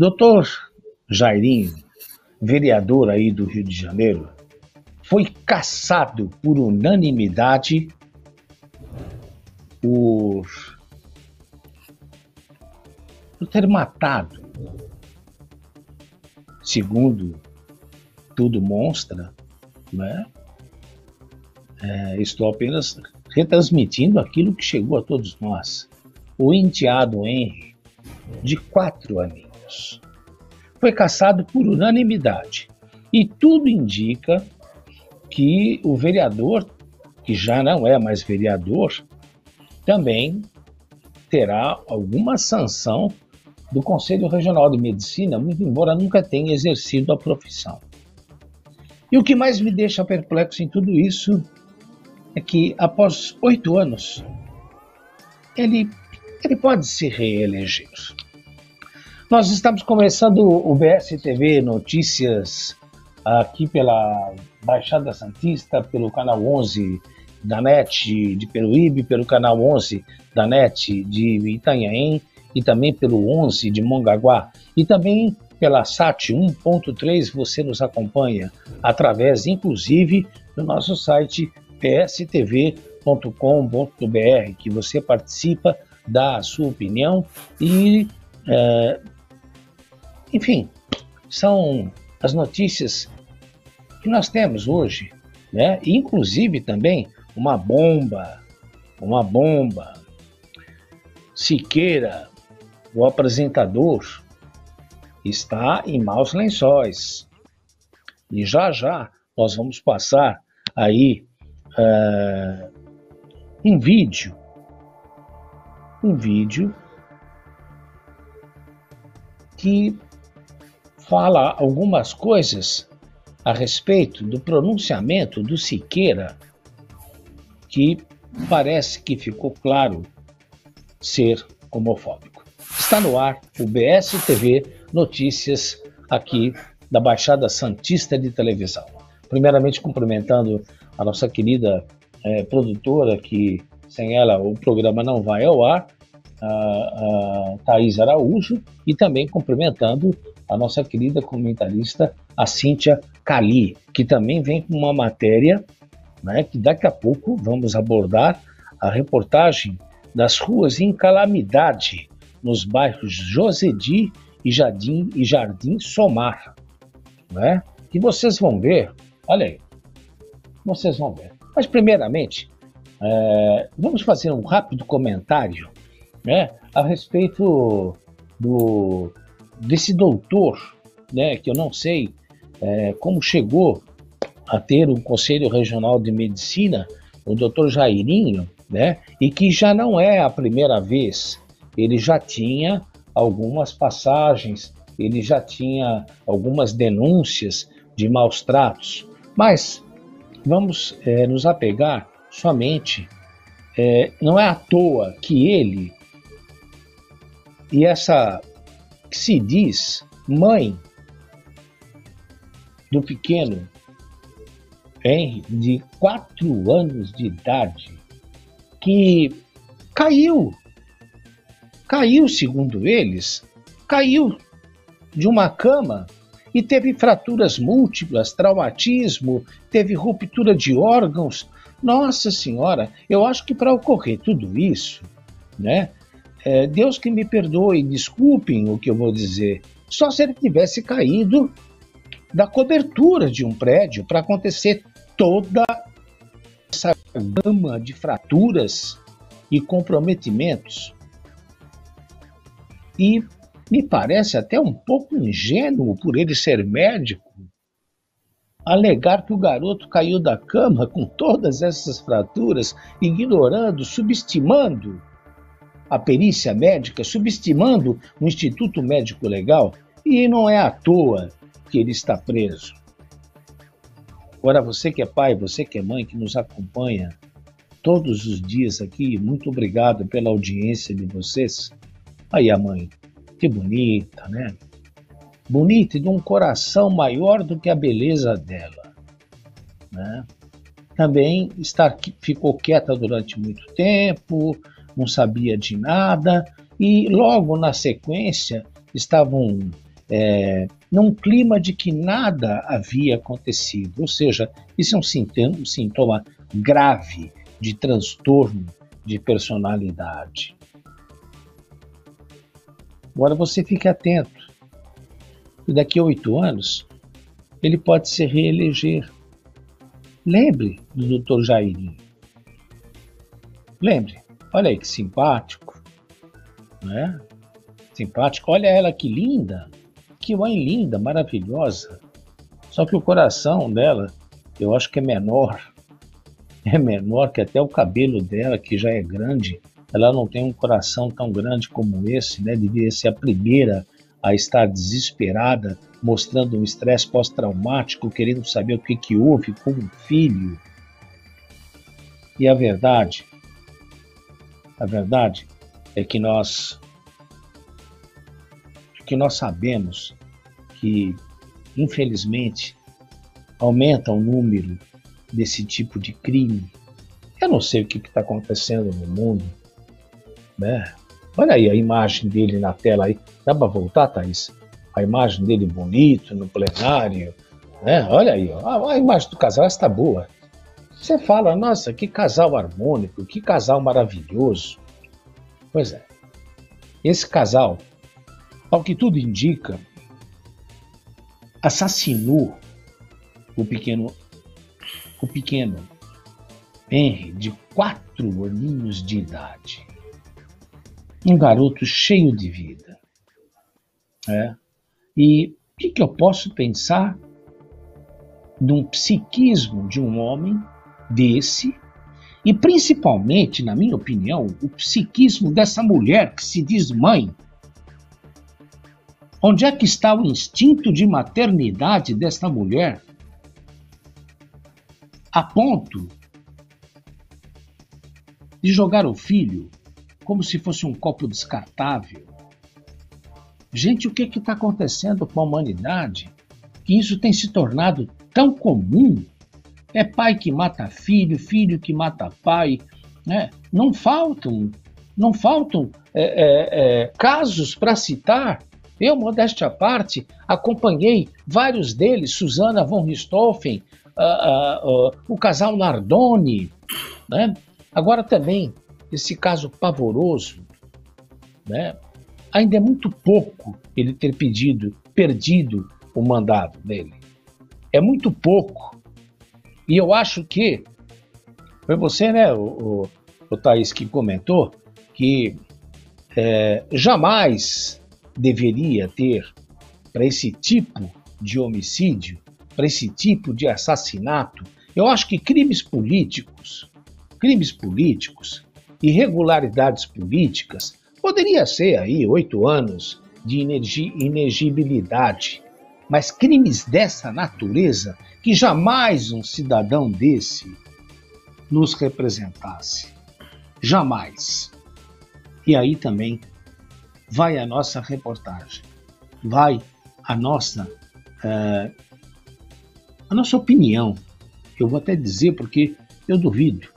Doutor Jairinho, vereador aí do Rio de Janeiro, foi caçado por unanimidade por, por ter matado, segundo tudo mostra, né? É, estou apenas retransmitindo aquilo que chegou a todos nós. O enteado Henry, de quatro aninhos, foi caçado por unanimidade e tudo indica que o vereador, que já não é mais vereador, também terá alguma sanção do Conselho Regional de Medicina, muito embora nunca tenha exercido a profissão. E o que mais me deixa perplexo em tudo isso é que, após oito anos, ele, ele pode se reeleger. Nós estamos começando o BSTV Notícias aqui pela Baixada Santista, pelo canal 11 da NET de Peruíbe, pelo canal 11 da NET de Itanhaém e também pelo 11 de Mongaguá. E também pela SAT 1.3 você nos acompanha através, inclusive, do nosso site pstv.com.br, que você participa, dá a sua opinião e, é, enfim, são as notícias que nós temos hoje, né? Inclusive também uma bomba, uma bomba. Siqueira, o apresentador, está em maus lençóis. E já já nós vamos passar aí uh, um vídeo, um vídeo que fala algumas coisas a respeito do pronunciamento do Siqueira, que parece que ficou claro ser homofóbico. Está no ar o BSTV Notícias aqui da Baixada Santista de Televisão. Primeiramente cumprimentando a nossa querida é, produtora, que sem ela o programa não vai ao ar, a, a Thaís Araújo, e também cumprimentando a nossa querida comentarista, a Cíntia Cali, que também vem com uma matéria né, que daqui a pouco vamos abordar a reportagem das ruas em calamidade nos bairros Josedi e Jardim e Jardim Somar, né? E vocês vão ver, olha aí, vocês vão ver. Mas primeiramente, é, vamos fazer um rápido comentário, né, a respeito do desse doutor, né, que eu não sei é, como chegou a ter um Conselho Regional de Medicina, o doutor Jairinho, né, e que já não é a primeira vez, ele já tinha algumas passagens, ele já tinha algumas denúncias de maus tratos, mas vamos é, nos apegar somente, é, não é à toa que ele e essa que se diz mãe do pequeno Henry, de quatro anos de idade, que caiu, caiu, segundo eles, caiu de uma cama e teve fraturas múltiplas, traumatismo, teve ruptura de órgãos. Nossa Senhora, eu acho que para ocorrer tudo isso, né, é, Deus que me perdoe, desculpem o que eu vou dizer, só se ele tivesse caído da cobertura de um prédio para acontecer toda essa gama de fraturas e comprometimentos. E me parece até um pouco ingênuo por ele ser médico alegar que o garoto caiu da cama com todas essas fraturas, ignorando, subestimando a perícia médica, subestimando o Instituto Médico Legal, e não é à toa que ele está preso. Agora, você que é pai, você que é mãe, que nos acompanha todos os dias aqui, muito obrigado pela audiência de vocês. Aí a mãe, que bonita, né? Bonita e de um coração maior do que a beleza dela, né? Também está, ficou quieta durante muito tempo, não sabia de nada e logo na sequência estavam é, num clima de que nada havia acontecido, ou seja, isso é um sintoma, um sintoma grave de transtorno de personalidade. Agora você fique atento. Daqui a oito anos, ele pode se reeleger. Lembre do Dr. Jairinho. Lembre, olha aí que simpático, né? Simpático, olha ela que linda, que mãe linda, maravilhosa. Só que o coração dela, eu acho que é menor. É menor que até o cabelo dela, que já é grande. Ela não tem um coração tão grande como esse, né? Devia ser a primeira a estar desesperada, mostrando um estresse pós-traumático, querendo saber o que, que houve com o filho. E a verdade, a verdade é que nós que nós sabemos que, infelizmente, aumenta o número desse tipo de crime. Eu não sei o que está acontecendo no mundo, né? Olha aí a imagem dele na tela aí. Dá para voltar, Thaís? A imagem dele bonito no plenário. Né? Olha aí, ó. a imagem do casal está boa. Você fala, nossa, que casal harmônico, que casal maravilhoso. Pois é. Esse casal, ao que tudo indica, assassinou o pequeno, o pequeno Henry, de quatro aninhos de idade um garoto cheio de vida. É. E o que, que eu posso pensar de um psiquismo de um homem desse, e principalmente, na minha opinião, o psiquismo dessa mulher que se diz mãe? Onde é que está o instinto de maternidade desta mulher? A ponto de jogar o filho como se fosse um copo descartável. Gente, o que está acontecendo com a humanidade? Que isso tem se tornado tão comum. É pai que mata filho, filho que mata pai. Né? Não faltam, não faltam é, é, é, casos para citar. Eu, modéstia à parte, acompanhei vários deles, Susana von Richthofen, uh, uh, uh, o casal Nardoni, né? Agora também esse caso pavoroso, né? ainda é muito pouco ele ter pedido, perdido o mandado dele. É muito pouco. E eu acho que foi você, né, o, o, o Thaís, que comentou que é, jamais deveria ter para esse tipo de homicídio, para esse tipo de assassinato. Eu acho que crimes políticos, crimes políticos, irregularidades políticas, poderia ser aí oito anos de inegibilidade. Mas crimes dessa natureza, que jamais um cidadão desse nos representasse. Jamais. E aí também vai a nossa reportagem, vai a nossa, uh, a nossa opinião. Eu vou até dizer porque eu duvido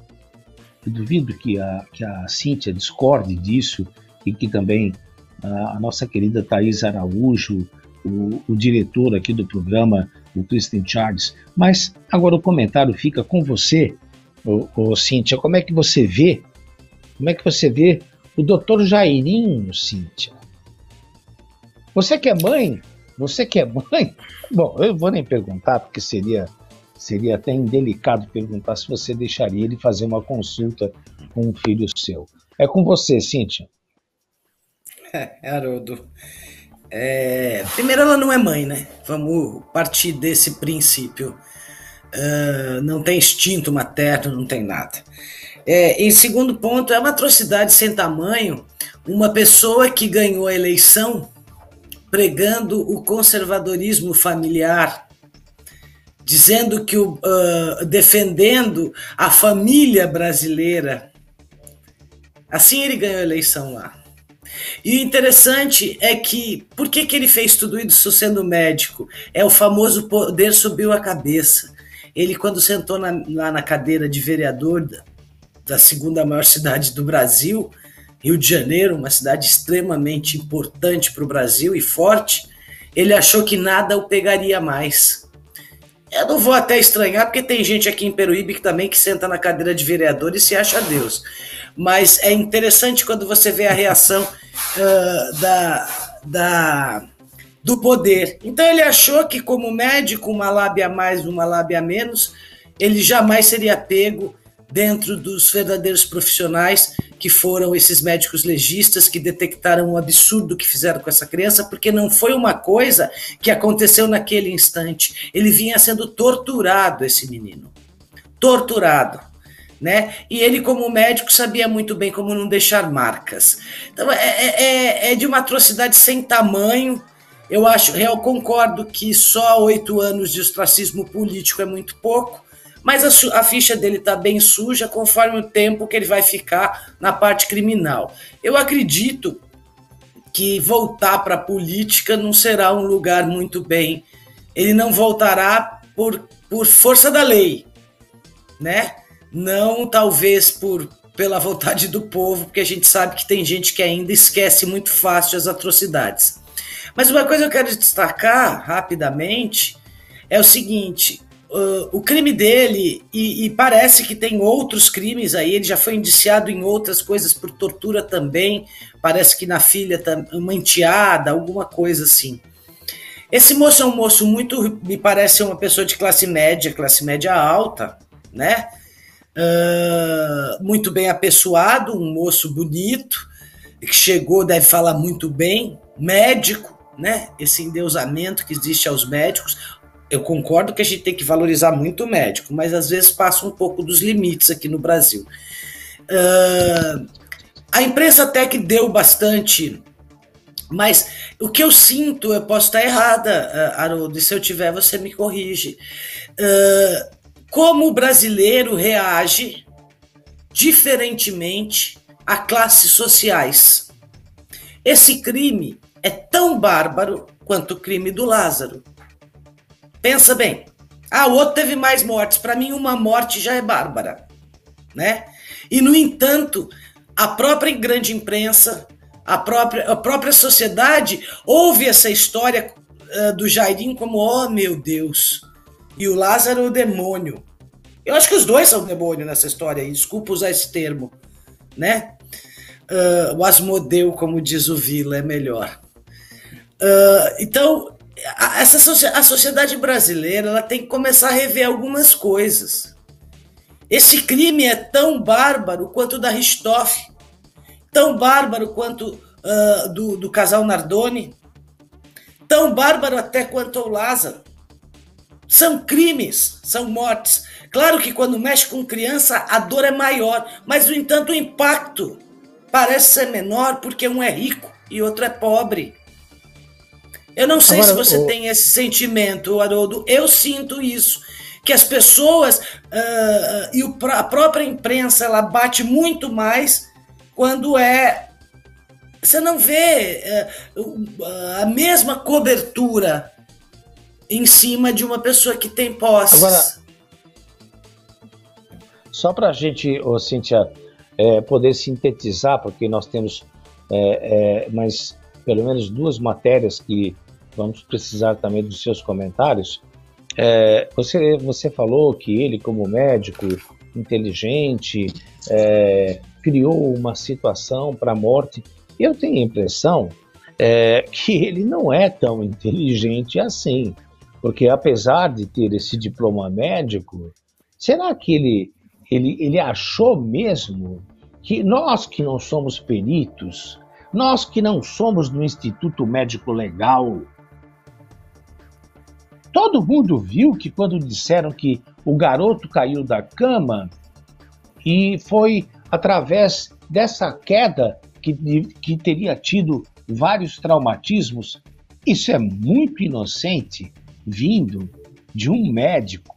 eu duvido que a, que a Cíntia discorde disso e que também a, a nossa querida Thais Araújo, o, o, diretor aqui do programa, o Christian Charles. Mas agora o comentário fica com você, ô, ô, Cíntia. Como é que você vê? Como é que você vê o doutor Jairinho, Cíntia? Você que é mãe? Você que é mãe? Bom, eu vou nem perguntar, porque seria Seria até indelicado perguntar se você deixaria ele fazer uma consulta com um filho seu. É com você, Cíntia. É, Haroldo. É, primeiro, ela não é mãe, né? Vamos partir desse princípio. Uh, não tem instinto materno, não tem nada. É, em segundo ponto, é uma atrocidade sem tamanho uma pessoa que ganhou a eleição pregando o conservadorismo familiar dizendo que o, uh, defendendo a família brasileira. Assim ele ganhou a eleição lá. E o interessante é que, por que, que ele fez tudo isso sendo médico? É o famoso poder subiu a cabeça. Ele, quando sentou na, lá na cadeira de vereador da, da segunda maior cidade do Brasil, Rio de Janeiro, uma cidade extremamente importante para o Brasil e forte, ele achou que nada o pegaria mais. Eu não vou até estranhar, porque tem gente aqui em Peruíbe que também que senta na cadeira de vereador e se acha Deus. Mas é interessante quando você vê a reação uh, da, da, do poder. Então ele achou que, como médico, uma lábia mais, uma lábia menos, ele jamais seria pego dentro dos verdadeiros profissionais que foram esses médicos legistas que detectaram o absurdo que fizeram com essa criança, porque não foi uma coisa que aconteceu naquele instante. Ele vinha sendo torturado, esse menino. Torturado. Né? E ele, como médico, sabia muito bem como não deixar marcas. Então, é, é, é, é de uma atrocidade sem tamanho. Eu acho, eu concordo que só oito anos de ostracismo político é muito pouco, mas a, a ficha dele está bem suja conforme o tempo que ele vai ficar na parte criminal. Eu acredito que voltar para a política não será um lugar muito bem. Ele não voltará por, por força da lei, né? Não talvez por pela vontade do povo, porque a gente sabe que tem gente que ainda esquece muito fácil as atrocidades. Mas uma coisa que eu quero destacar rapidamente é o seguinte: uh, o crime dele, e, e, parece que tem outros crimes aí, ele já foi indiciado em outras coisas por tortura também, parece que na filha, uma enteada, alguma coisa assim. Esse moço é um moço muito, me parece uma pessoa de classe média, classe média alta, né? Uh, muito bem apessoado, um moço bonito, que chegou, deve falar muito bem, médico, né? Esse endeusamento que existe aos médicos eu concordo que a gente tem que valorizar muito o médico, mas às vezes passa um pouco dos limites aqui no Brasil. Uh, a imprensa até que deu bastante, mas o que eu sinto, eu posso estar errada, uh, Haroldo, e se eu tiver, você me corrige. Uh, como o brasileiro reage diferentemente a classes sociais? Esse crime é tão bárbaro quanto o crime do Lázaro. Pensa bem. Ah, o outro teve mais mortes. Para mim, uma morte já é bárbara, né? E no entanto, a própria grande imprensa, a própria, a própria sociedade ouve essa história uh, do Jairim como, oh meu Deus, e o Lázaro o demônio. Eu acho que os dois são demônio nessa história, desculpa usar esse termo, né? Uh, o Asmodeu, como diz o Vila, é melhor. Uh, então, essa a sociedade brasileira ela tem que começar a rever algumas coisas. Esse crime é tão bárbaro quanto o da Ristoff, tão bárbaro quanto uh, do, do casal Nardoni, tão bárbaro até quanto o Lázaro. São crimes, são mortes. Claro que quando mexe com criança a dor é maior, mas no entanto o impacto parece ser menor porque um é rico e outro é pobre. Eu não sei Agora, se você o... tem esse sentimento, Haroldo. Eu sinto isso. Que as pessoas uh, e o, a própria imprensa ela bate muito mais quando é. Você não vê uh, a mesma cobertura em cima de uma pessoa que tem posses. Agora, só para a gente, oh, Cíntia, é, poder sintetizar, porque nós temos é, é, mais pelo menos duas matérias que vamos precisar também dos seus comentários. É, você, você falou que ele, como médico inteligente, é, criou uma situação para a morte. Eu tenho a impressão é, que ele não é tão inteligente assim, porque apesar de ter esse diploma médico, será que ele, ele, ele achou mesmo que nós que não somos peritos, nós que não somos do Instituto Médico Legal, Todo mundo viu que quando disseram que o garoto caiu da cama e foi através dessa queda que, que teria tido vários traumatismos, isso é muito inocente vindo de um médico,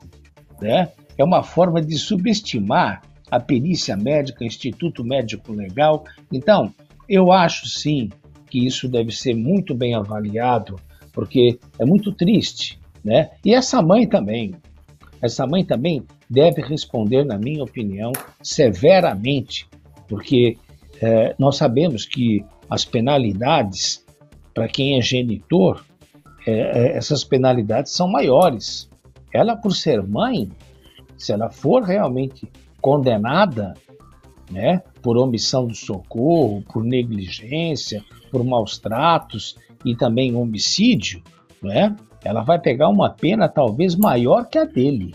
né? É uma forma de subestimar a perícia médica, Instituto Médico Legal. Então, eu acho sim que isso deve ser muito bem avaliado, porque é muito triste né? E essa mãe também, essa mãe também deve responder, na minha opinião, severamente, porque é, nós sabemos que as penalidades para quem é genitor, é, é, essas penalidades são maiores. Ela, por ser mãe, se ela for realmente condenada, né, por omissão do socorro, por negligência, por maus tratos e também homicídio, né, ela vai pegar uma pena talvez maior que a dele.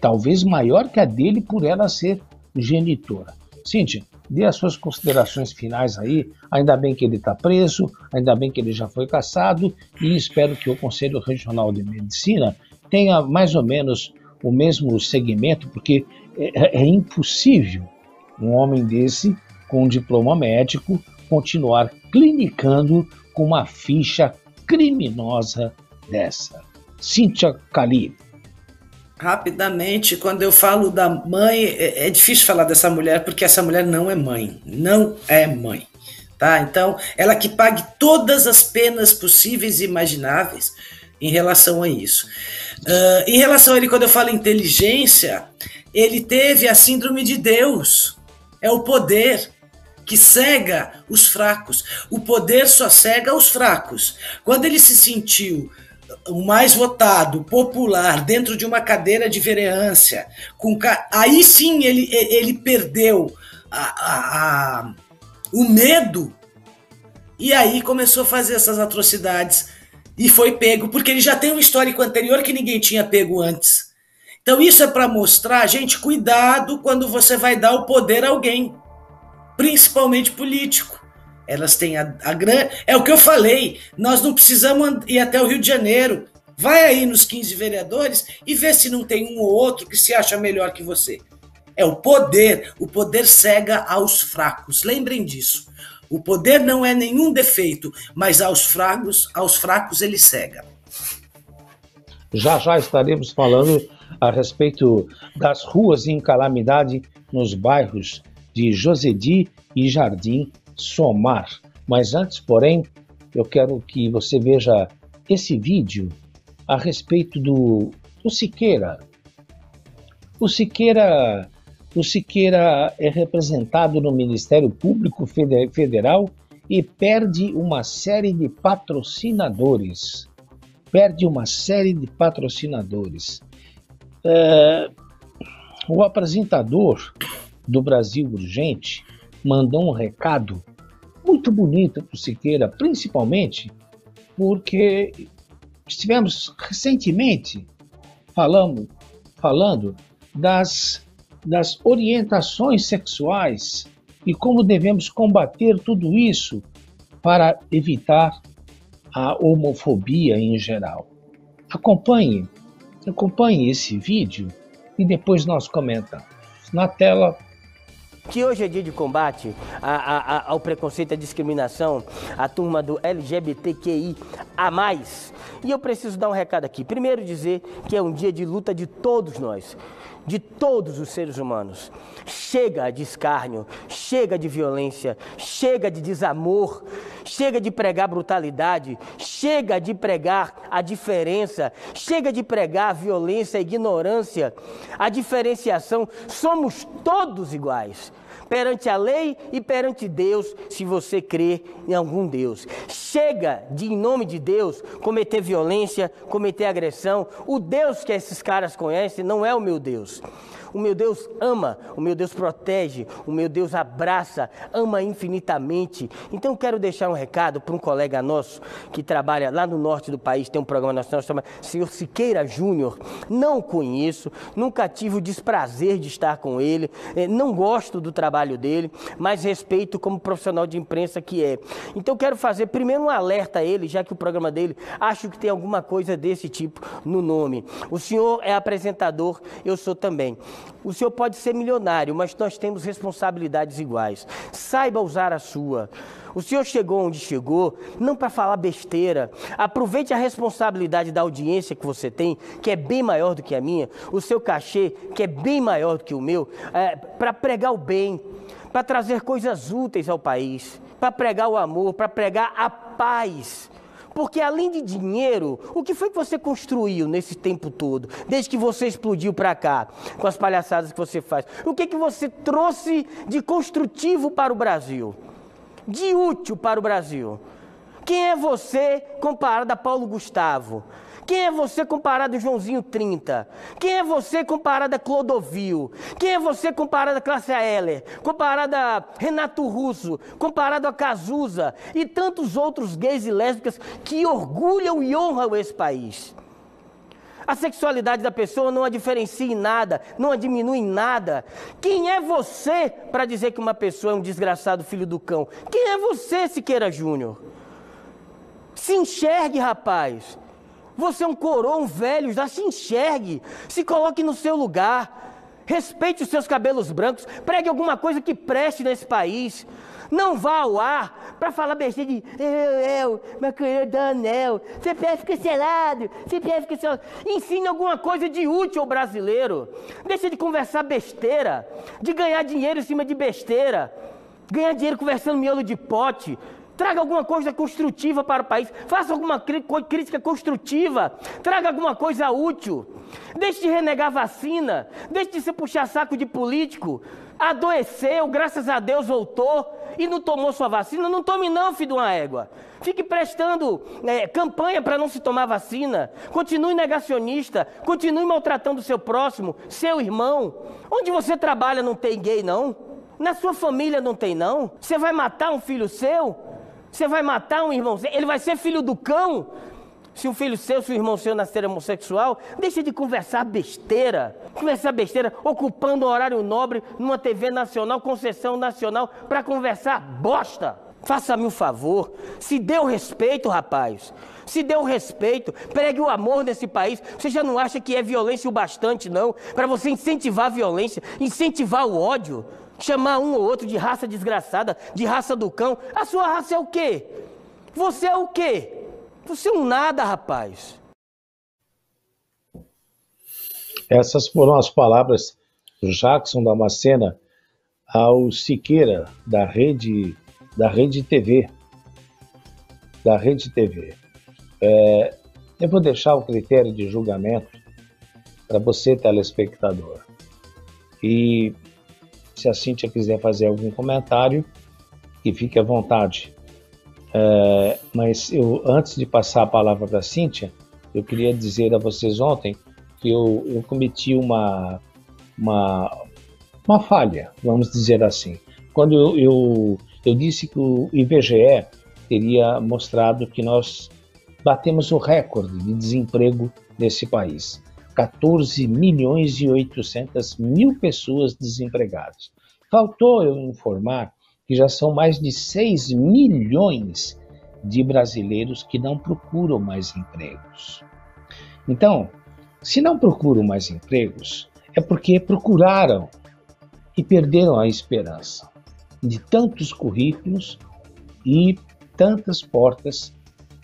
Talvez maior que a dele por ela ser genitora. Cíntia, dê as suas considerações finais aí. Ainda bem que ele está preso, ainda bem que ele já foi caçado e espero que o Conselho Regional de Medicina tenha mais ou menos o mesmo segmento, porque é, é impossível um homem desse, com um diploma médico, continuar clinicando com uma ficha criminosa dessa. Cíntia Cali. Rapidamente, quando eu falo da mãe, é, é difícil falar dessa mulher porque essa mulher não é mãe. Não é mãe. Tá? Então, ela que pague todas as penas possíveis e imagináveis em relação a isso. Uh, em relação a ele, quando eu falo inteligência, ele teve a síndrome de Deus. É o poder que cega os fracos. O poder só cega os fracos. Quando ele se sentiu o mais votado, popular, dentro de uma cadeira de vereância, com aí sim ele, ele perdeu a, a, a, o medo e aí começou a fazer essas atrocidades e foi pego, porque ele já tem um histórico anterior que ninguém tinha pego antes. Então isso é para mostrar, gente, cuidado quando você vai dar o poder a alguém, principalmente político. Elas têm a, a grande. É o que eu falei. Nós não precisamos ir até o Rio de Janeiro. Vai aí nos 15 vereadores e vê se não tem um ou outro que se acha melhor que você. É o poder. O poder cega aos fracos. Lembrem disso. O poder não é nenhum defeito, mas aos fracos, aos fracos ele cega. Já já estaremos falando a respeito das ruas em calamidade nos bairros de Josedi e Jardim somar. Mas antes, porém, eu quero que você veja esse vídeo a respeito do, do Siqueira. O Siqueira, o Siqueira é representado no Ministério Público Federal e perde uma série de patrocinadores. Perde uma série de patrocinadores. É, o apresentador do Brasil Urgente mandou um recado muito bonito para o Siqueira, principalmente porque estivemos recentemente falando, falando das, das orientações sexuais e como devemos combater tudo isso para evitar a homofobia em geral. Acompanhe, acompanhe esse vídeo e depois nós comentamos. Na tela que hoje é dia de combate a, a, ao preconceito e à discriminação, a turma do LGBTQI a mais. E eu preciso dar um recado aqui. Primeiro dizer que é um dia de luta de todos nós, de todos os seres humanos. Chega de escárnio, chega de violência, chega de desamor, chega de pregar brutalidade, chega de pregar a diferença, chega de pregar a violência, a ignorância, a diferenciação. Somos todos iguais perante a lei e perante Deus, se você crê em algum Deus. Chega de, em nome de Deus, cometer violência, cometer agressão. O Deus que esses caras conhecem não é o meu Deus. O meu Deus ama, o meu Deus protege, o meu Deus abraça, ama infinitamente. Então quero deixar um recado para um colega nosso que trabalha lá no norte do país, tem um programa nacional chama Senhor Siqueira Júnior. Não conheço, nunca tive o desprazer de estar com ele, eh, não gosto do trabalho dele, mas respeito como profissional de imprensa que é. Então quero fazer primeiro um alerta a ele, já que o programa dele acho que tem alguma coisa desse tipo no nome. O senhor é apresentador, eu sou também. O senhor pode ser milionário, mas nós temos responsabilidades iguais. Saiba usar a sua. O senhor chegou onde chegou, não para falar besteira. Aproveite a responsabilidade da audiência que você tem, que é bem maior do que a minha, o seu cachê, que é bem maior do que o meu, é, para pregar o bem, para trazer coisas úteis ao país, para pregar o amor, para pregar a paz Porque além de dinheiro, o que foi que você construiu nesse tempo todo, desde que você explodiu para cá, com as palhaçadas que você faz? O que que você trouxe de construtivo para o Brasil? De útil para o Brasil? Quem é você comparado a Paulo Gustavo? Quem é você comparado a Joãozinho 30? Quem é você comparado a Clodovil? Quem é você comparado a Cláudia Heller? Comparado a Renato Russo? Comparado a Cazuza? E tantos outros gays e lésbicas que orgulham e honram esse país. A sexualidade da pessoa não a diferencia em nada, não a diminui em nada. Quem é você para dizer que uma pessoa é um desgraçado filho do cão? Quem é você, Siqueira Júnior? Se enxergue, rapaz. Você é um coroa, um velho, já se enxergue. Se coloque no seu lugar. Respeite os seus cabelos brancos. Pregue alguma coisa que preste nesse país. Não vá ao ar para falar besteira de eu, eu, maconheiro do anel, CPF cancelado, CPF cancelado. Ensine alguma coisa de útil ao brasileiro. Deixa de conversar besteira, de ganhar dinheiro em cima de besteira. Ganhar dinheiro conversando miolo de pote. Traga alguma coisa construtiva para o país. Faça alguma crítica construtiva. Traga alguma coisa útil. Deixe de renegar vacina. Deixe de se puxar saco de político. Adoeceu, graças a Deus voltou e não tomou sua vacina. Não tome, não, filho de uma égua. Fique prestando é, campanha para não se tomar vacina. Continue negacionista. Continue maltratando o seu próximo, seu irmão. Onde você trabalha não tem gay, não? Na sua família não tem, não? Você vai matar um filho seu? Você vai matar um irmão seu? Ele vai ser filho do cão? Se um filho seu, se um irmão seu nascer homossexual, deixa de conversar besteira. Conversar besteira, ocupando um horário nobre numa TV nacional, concessão nacional, para conversar bosta. Faça-me um favor. Se dê o respeito, rapaz. Se dê o respeito. Pregue o amor nesse país. Você já não acha que é violência o bastante, não? Para você incentivar a violência, incentivar o ódio chamar um ou outro de raça desgraçada, de raça do cão. A sua raça é o quê? Você é o quê? Você é um nada, rapaz. Essas foram as palavras do Jackson Damascena ao Siqueira da rede da rede TV da rede TV. É, eu vou deixar o critério de julgamento para você, telespectador. E se a Cíntia quiser fazer algum comentário, que fique à vontade. É, mas eu, antes de passar a palavra para a Cíntia, eu queria dizer a vocês ontem que eu, eu cometi uma, uma, uma falha, vamos dizer assim. Quando eu, eu, eu disse que o IBGE teria mostrado que nós batemos o recorde de desemprego nesse país. 14 milhões e 800 mil pessoas desempregadas. Faltou eu informar que já são mais de 6 milhões de brasileiros que não procuram mais empregos. Então, se não procuram mais empregos, é porque procuraram e perderam a esperança de tantos currículos e tantas portas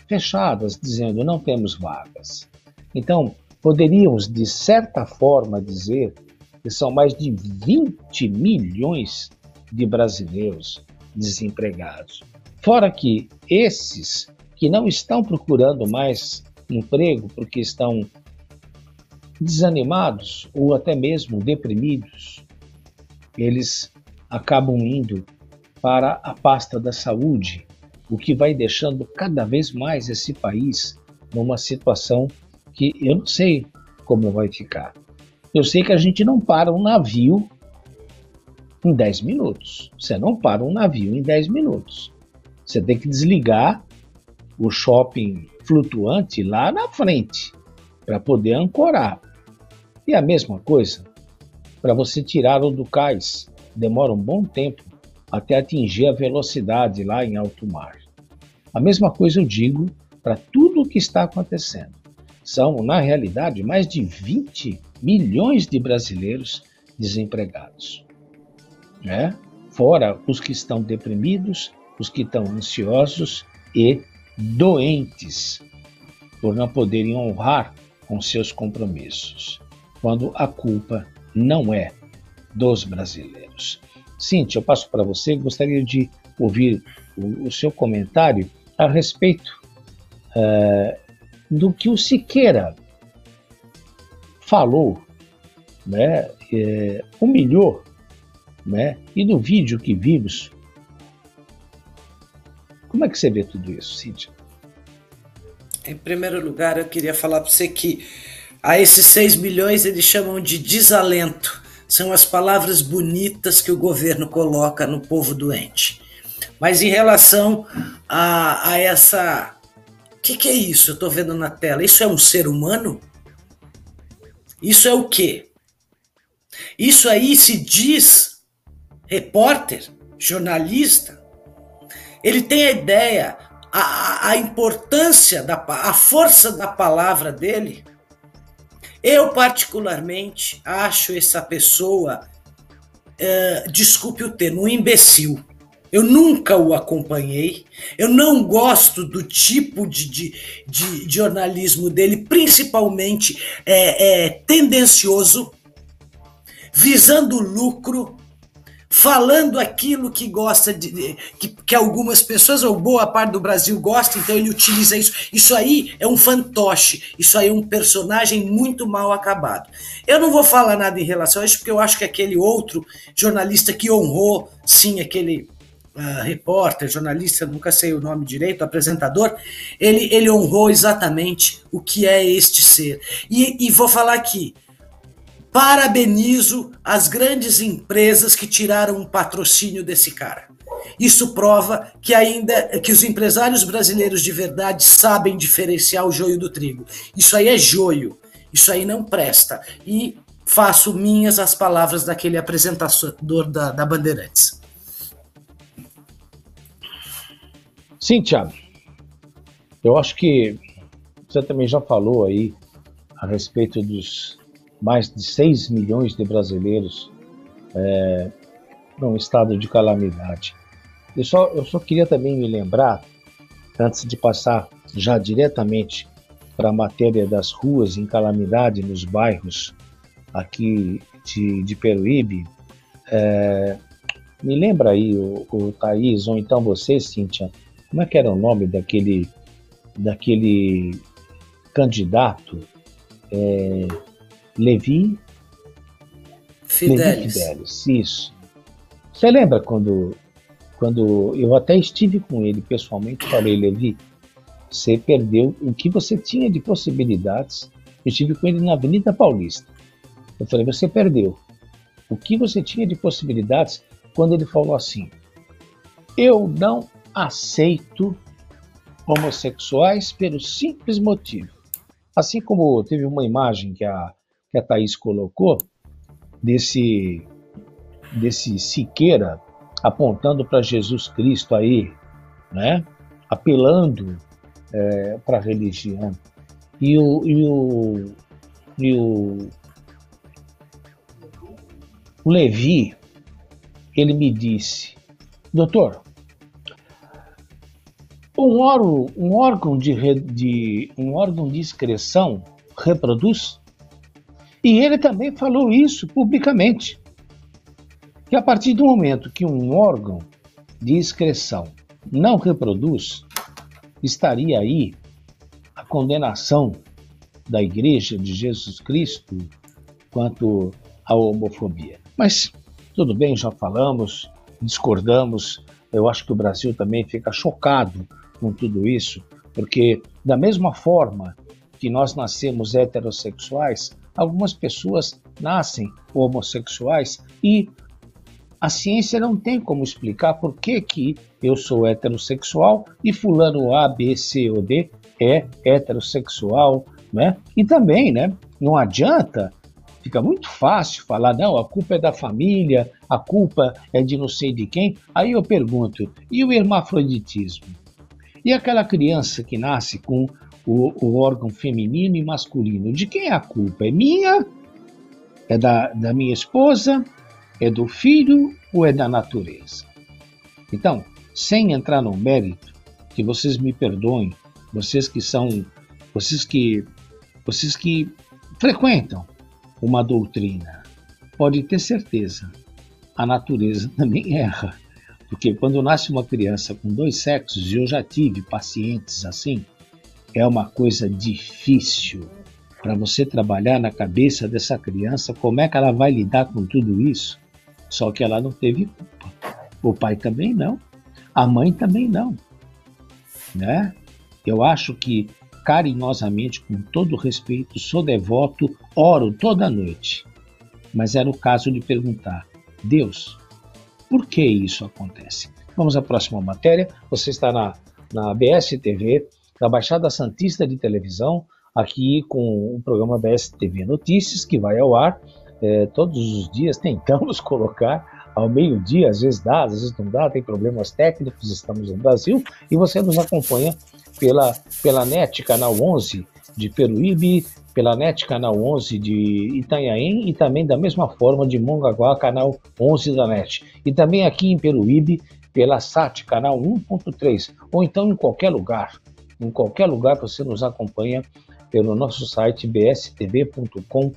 fechadas, dizendo não temos vagas. Então, Poderíamos, de certa forma, dizer que são mais de 20 milhões de brasileiros desempregados. Fora que esses que não estão procurando mais emprego porque estão desanimados ou até mesmo deprimidos, eles acabam indo para a pasta da saúde, o que vai deixando cada vez mais esse país numa situação que eu não sei como vai ficar. Eu sei que a gente não para um navio em 10 minutos. Você não para um navio em 10 minutos. Você tem que desligar o shopping flutuante lá na frente para poder ancorar. E a mesma coisa para você tirar o do cais. Demora um bom tempo até atingir a velocidade lá em alto mar. A mesma coisa eu digo para tudo o que está acontecendo. São, na realidade, mais de 20 milhões de brasileiros desempregados. Né? Fora os que estão deprimidos, os que estão ansiosos e doentes por não poderem honrar com seus compromissos, quando a culpa não é dos brasileiros. Cíntia, eu passo para você, gostaria de ouvir o, o seu comentário a respeito é, do que o Siqueira falou, né, é, humilhou, né, e no vídeo que vimos, como é que você vê tudo isso, Cíntia? Em primeiro lugar, eu queria falar para você que a esses 6 milhões eles chamam de desalento. São as palavras bonitas que o governo coloca no povo doente. Mas em relação a, a essa. O que, que é isso? Eu estou vendo na tela. Isso é um ser humano? Isso é o quê? Isso aí se diz repórter, jornalista. Ele tem a ideia, a, a importância, da, a força da palavra dele eu, particularmente, acho essa pessoa, uh, desculpe o termo, um imbecil. Eu nunca o acompanhei, eu não gosto do tipo de, de, de, jornalismo dele, principalmente é, é, tendencioso, visando lucro, falando aquilo que gosta de. Que, que algumas pessoas, ou boa parte do Brasil, gosta, então ele utiliza isso. Isso aí é um fantoche, isso aí é um personagem muito mal acabado. Eu não vou falar nada em relação a isso, porque eu acho que aquele outro jornalista que honrou, sim, aquele. Uh, repórter, jornalista, nunca sei o nome direito, apresentador, ele, ele honrou exatamente o que é este ser. E, e vou falar aqui, Parabenizo as grandes empresas que tiraram um patrocínio desse cara. Isso prova que ainda que os empresários brasileiros de verdade sabem diferenciar o joio do trigo. Isso aí é joio. Isso aí não presta. E faço minhas as palavras daquele apresentador da, da Bandeirantes. Tiago. Eu acho que você também já falou aí a respeito dos mais de 6 milhões de brasileiros é, num estado de calamidade. Eu só, eu só queria também me lembrar, antes de passar já diretamente para a matéria das ruas em calamidade nos bairros aqui de, de Peruíbe, é, me lembra aí o, o Thaís, ou então você, Cíntia, como é que era o nome daquele, daquele candidato é, Levi Fidelis. Levi Fidelis, isso. Você lembra quando, quando eu até estive com ele pessoalmente, falei, Levi, você perdeu o que você tinha de possibilidades. Eu estive com ele na Avenida Paulista. Eu falei, você perdeu o que você tinha de possibilidades quando ele falou assim: Eu não aceito homossexuais pelo simples motivo. Assim como teve uma imagem que a que a Thaís colocou, desse, desse Siqueira apontando para Jesus Cristo aí, né? apelando é, para a religião. E o, e o, e o, o Levi, ele me disse, doutor, um órgão, um órgão de, de, um órgão de excreção reproduz? E ele também falou isso publicamente. Que a partir do momento que um órgão de excreção não reproduz, estaria aí a condenação da Igreja de Jesus Cristo quanto à homofobia. Mas tudo bem, já falamos, discordamos. Eu acho que o Brasil também fica chocado com tudo isso, porque da mesma forma que nós nascemos heterossexuais, algumas pessoas nascem homossexuais e a ciência não tem como explicar por que, que eu sou heterossexual e fulano A, B, C ou D é heterossexual, né? E também, né, não adianta, fica muito fácil falar, não, a culpa é da família, a culpa é de não sei de quem. Aí eu pergunto, e o hermafroditismo? E aquela criança que nasce com o, o órgão feminino e masculino. De quem é a culpa? É minha? É da, da minha esposa? É do filho ou é da natureza? Então, sem entrar no mérito, que vocês me perdoem, vocês que são, vocês que, vocês que frequentam uma doutrina, pode ter certeza, a natureza também erra. Porque quando nasce uma criança com dois sexos, e eu já tive pacientes assim, é uma coisa difícil para você trabalhar na cabeça dessa criança como é que ela vai lidar com tudo isso. Só que ela não teve culpa. O pai também não. A mãe também não. Né? Eu acho que carinhosamente, com todo respeito, sou devoto, oro toda noite. Mas era o caso de perguntar: Deus, por que isso acontece? Vamos à próxima matéria. Você está na, na ABS TV, da Baixada Santista de Televisão, aqui com o programa ABS TV Notícias, que vai ao ar é, todos os dias. Tentamos colocar ao meio-dia, às vezes dá, às vezes não dá, tem problemas técnicos, estamos no Brasil, e você nos acompanha pela, pela NET, canal 11 de Peruíbe, pela NET, canal 11 de Itanhaém e também da mesma forma de Mongaguá, canal 11 da NET. E também aqui em Peruíbe, pela SAT, canal 1.3, ou então em qualquer lugar. Em qualquer lugar você nos acompanha pelo nosso site bstv.com.br.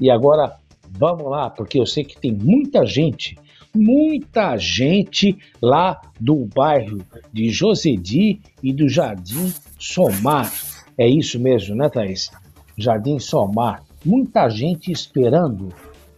E agora vamos lá, porque eu sei que tem muita gente muita gente lá do bairro de Josedi e do Jardim Somar. É isso mesmo, né, Thaís? Jardim Somar. Muita gente esperando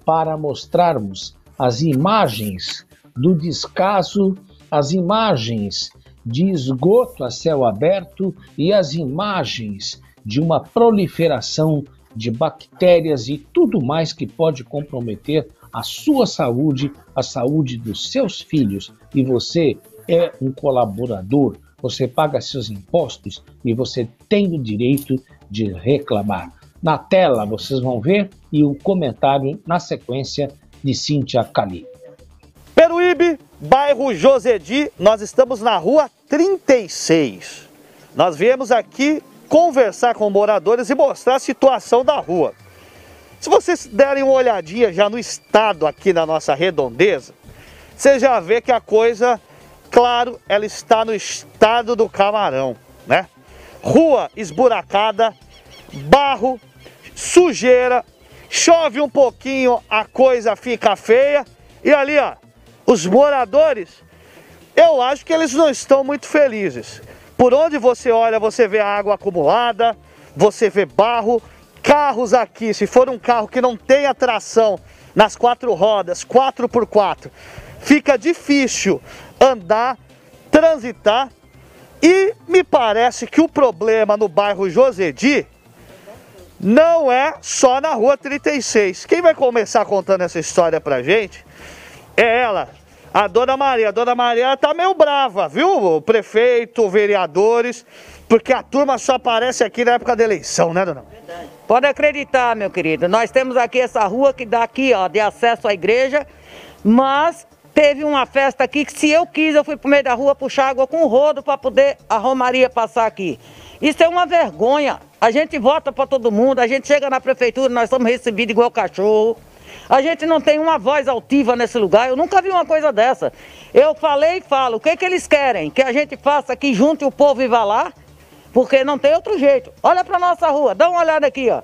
para mostrarmos as imagens do descaso, as imagens de esgoto a céu aberto e as imagens de uma proliferação de bactérias e tudo mais que pode comprometer a sua saúde, a saúde dos seus filhos, e você é um colaborador, você paga seus impostos e você tem o direito de reclamar. Na tela vocês vão ver e o comentário na sequência de Cíntia Cali. Peruíbe, bairro Josedi, nós estamos na rua 36. Nós viemos aqui conversar com moradores e mostrar a situação da rua. Se vocês derem uma olhadinha já no estado aqui na nossa redondeza, você já vê que a coisa, claro, ela está no estado do camarão, né? Rua esburacada, barro, sujeira, chove um pouquinho, a coisa fica feia. E ali, ó, os moradores, eu acho que eles não estão muito felizes. Por onde você olha, você vê água acumulada, você vê barro, carros aqui, se for um carro que não tem tração nas quatro rodas, 4x4, fica difícil andar, transitar e me parece que o problema no bairro Josedi não é só na rua 36. Quem vai começar contando essa história pra gente é ela, a dona Maria. A dona Maria tá meio brava, viu? O prefeito, vereadores, porque a turma só aparece aqui na época da eleição, né, dona? Verdade. Pode acreditar, meu querido. Nós temos aqui essa rua que dá aqui, ó, de acesso à igreja, mas teve uma festa aqui que se eu quis, eu fui pro meio da rua puxar água com rodo para poder a Romaria passar aqui. Isso é uma vergonha. A gente vota para todo mundo, a gente chega na prefeitura, nós somos recebidos igual cachorro. A gente não tem uma voz altiva nesse lugar. Eu nunca vi uma coisa dessa. Eu falei e falo, o que, que eles querem? Que a gente faça aqui junto o povo e vá lá? Porque não tem outro jeito. Olha para nossa rua, dá uma olhada aqui, ó.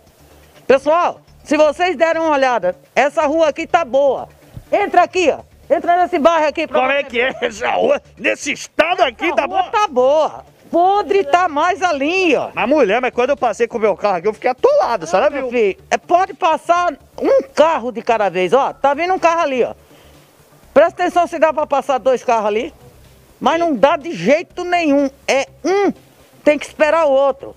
Pessoal, se vocês derem uma olhada, essa rua aqui tá boa. Entra aqui, ó. Entra nesse bairro aqui. Como é que é essa rua? Nesse estado aqui essa tá boa? tá boa. Podre tá mais ali, ó. Mas mulher, mas quando eu passei com o meu carro aqui, eu fiquei atolado, sabe? Meu filho, é, pode passar um carro de cada vez, ó. Tá vindo um carro ali, ó. Presta atenção se dá pra passar dois carros ali. Mas não dá de jeito nenhum. É um tem que esperar o outro.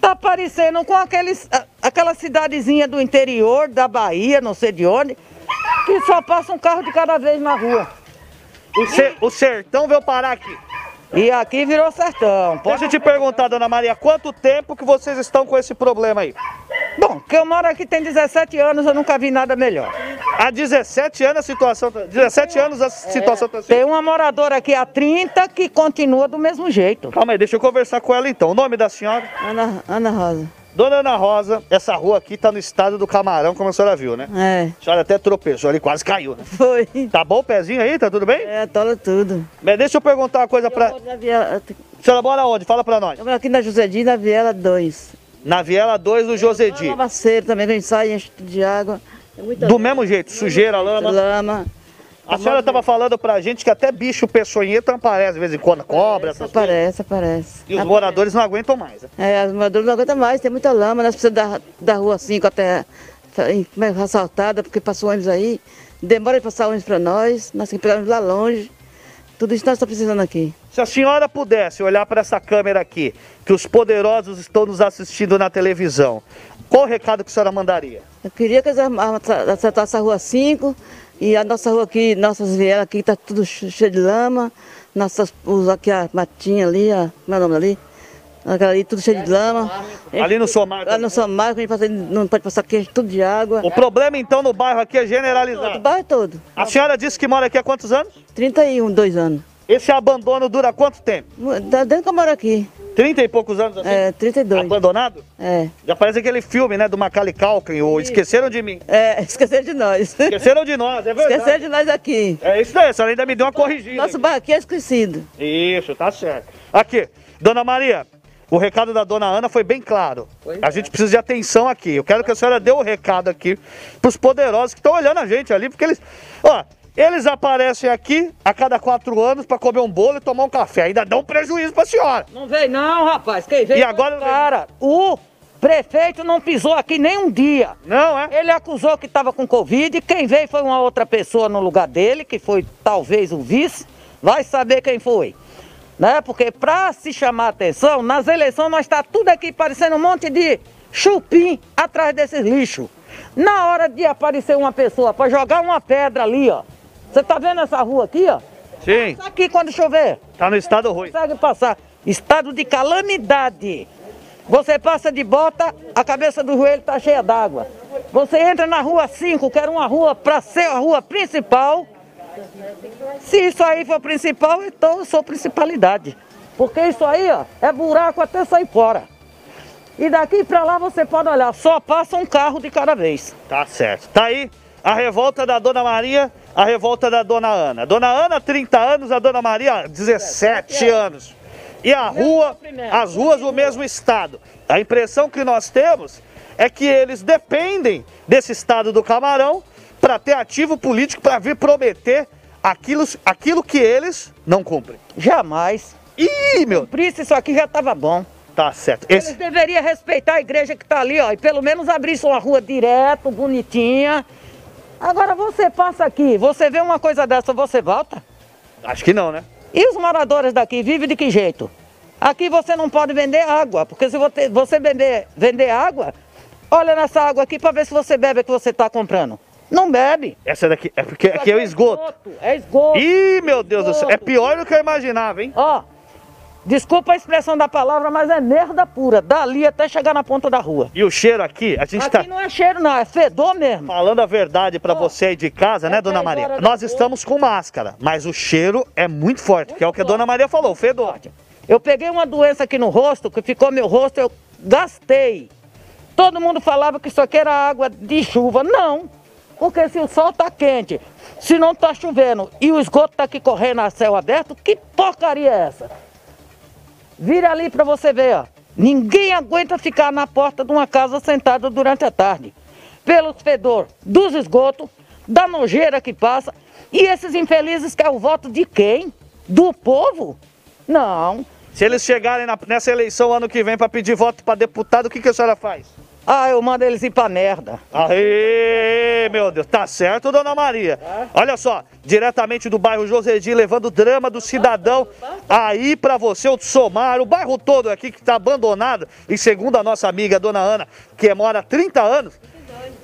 Tá parecendo com aqueles, aquela cidadezinha do interior da Bahia, não sei de onde, que só passa um carro de cada vez na rua. O, ser, o sertão veio parar aqui. E aqui virou sertão. Pode... Deixa eu te perguntar, dona Maria, quanto tempo que vocês estão com esse problema aí? Bom, que eu moro aqui tem 17 anos, eu nunca vi nada melhor. Há 17 anos a situação, 17 anos a situação é, Tem uma moradora aqui há 30 que continua do mesmo jeito. Calma aí, deixa eu conversar com ela então. O nome da senhora? Ana, Ana Rosa. Dona Ana Rosa, essa rua aqui tá no estado do Camarão, como a senhora viu, né? É. A senhora até tropeçou ali, quase caiu, né? Foi. Tá bom o pezinho aí? Tá tudo bem? É, tola tudo. Mas deixa eu perguntar uma coisa eu pra... Na viela... A senhora mora onde? Fala pra nós. Eu moro aqui na Josedi, na Viela 2. Na Viela 2 do Josedi. Lavaceiro também, vem sai, enche de água. É do mesmo jeito, sujeira, lama. Lama. A senhora estava falando pra gente que até bicho peçonhento aparece de vez em quando, cobra, essas coisas. Aparece, aparece. E os moradores não aguentam mais. né? É, os moradores não aguentam mais, tem muita lama, nós precisamos da, da rua 5 até mais assaltada, porque passou ônibus aí. Demora de passar ônibus para nós, nós temos que pegar lá longe. Tudo isso nós estamos precisando aqui. Se a senhora pudesse olhar para essa câmera aqui, que os poderosos estão nos assistindo na televisão, qual o recado que a senhora mandaria? Eu queria que eles acertassem essa rua 5 e a nossa rua aqui, nossas vielas aqui, tá tudo che- cheio de lama. Nossas, os, aqui a matinha ali, a, como é o nome ali? Aquela ali, tudo cheio de lama. Ali no Somar. Lá no Somar, que a gente não pode passar quente, tudo de água. O problema então no bairro aqui é O generalizado. bairro todo. A senhora disse que mora aqui há quantos anos? 31, dois anos. Esse abandono dura quanto tempo? Tá dentro que eu moro aqui. 30 e poucos anos assim? É, 32. Abandonado? É. Já parece aquele filme, né, do Macaulay Culkin, o Esqueceram de Mim. É, esqueceram de nós. Esqueceram de nós, é verdade. Esqueceram de nós aqui. É isso daí, a senhora ainda me deu uma corrigida. Nosso bairro aqui é esquecido. Isso, tá certo. Aqui, dona Maria, o recado da dona Ana foi bem claro. a gente precisa de atenção aqui. Eu quero que a senhora dê o recado aqui pros poderosos que estão olhando a gente ali, porque eles. Ó, eles aparecem aqui a cada quatro anos pra comer um bolo e tomar um café. Ainda dão um prejuízo pra senhora. Não veio não, rapaz. Quem veio E foi agora- o cara. O prefeito não pisou aqui nem um dia. Não, é? Ele acusou que estava com Covid. Quem veio foi uma outra pessoa no lugar dele, que foi talvez o vice. Vai saber quem foi. Né? Porque para se chamar atenção, nas eleições nós está tudo aqui parecendo um monte de chupim atrás desses lixos. Na hora de aparecer uma pessoa para jogar uma pedra ali, ó. Você tá vendo essa rua aqui, ó? Sim, Tá aqui quando chover tá no estado ruim. consegue passar. Estado de calamidade. Você passa de bota, a cabeça do joelho está cheia d'água. Você entra na rua 5, que era uma rua para ser a rua principal. Se isso aí for principal, então eu sou principalidade. Porque isso aí, ó, é buraco até sair fora. E daqui para lá você pode olhar, só passa um carro de cada vez. Tá certo. Tá aí a revolta da Dona Maria, a revolta da Dona Ana. Dona Ana, 30 anos, a Dona Maria, 17 anos. E a rua, as ruas do mesmo estado. A impressão que nós temos é que eles dependem desse estado do Camarão para ter ativo político para vir prometer aquilo, aquilo que eles não cumprem. Jamais. Ih, meu, Por isso isso aqui já estava bom. tá certo. Eles Esse, deveriam respeitar a igreja que está ali, ó, e pelo menos abrir uma rua direto, bonitinha. Agora você passa aqui, você vê uma coisa dessa, você volta? acho que não, né? E os moradores daqui vivem de que jeito? Aqui você não pode vender água, porque se você, vender, vender água, olha nessa água aqui para ver se você bebe a que você está comprando. Não bebe. Essa daqui é porque aqui é o esgoto. É esgoto. Ih, meu Deus do céu, é pior do que eu imaginava, hein? Ó, desculpa a expressão da palavra, mas é merda pura. Dali até chegar na ponta da rua. E o cheiro aqui, a gente tá Aqui não é cheiro não, é fedor mesmo. falando a verdade pra você aí de casa, né, é dona dez Maria? Nós estamos com máscara, mas o cheiro é muito forte, que é o que a dona Maria falou, o fedor. Eu peguei uma doença aqui no rosto, que ficou meu rosto, eu gastei. Todo mundo falava que isso aqui era água de chuva. Não, porque se o sol tá quente, se não tá chovendo e o esgoto tá aqui correndo a céu aberto, que porcaria é essa? Vira ali pra você ver, ó. Ninguém aguenta ficar na porta de uma casa sentado durante a tarde. Pelo fedor dos esgotos, da nojeira que passa. E esses infelizes querem o voto de quem? Do povo? Não. Se eles chegarem na- nessa eleição ano que vem pra pedir voto pra deputado, o que, que a senhora faz? Ah, eu mando eles ir pra merda. Aê, meu Deus, tá certo, dona Maria. Olha só, diretamente do bairro Josedi, levando o drama do cidadão aí pra você, o Somar, o bairro todo aqui que tá abandonado. E segundo a nossa amiga, dona Ana, que mora há 30 anos,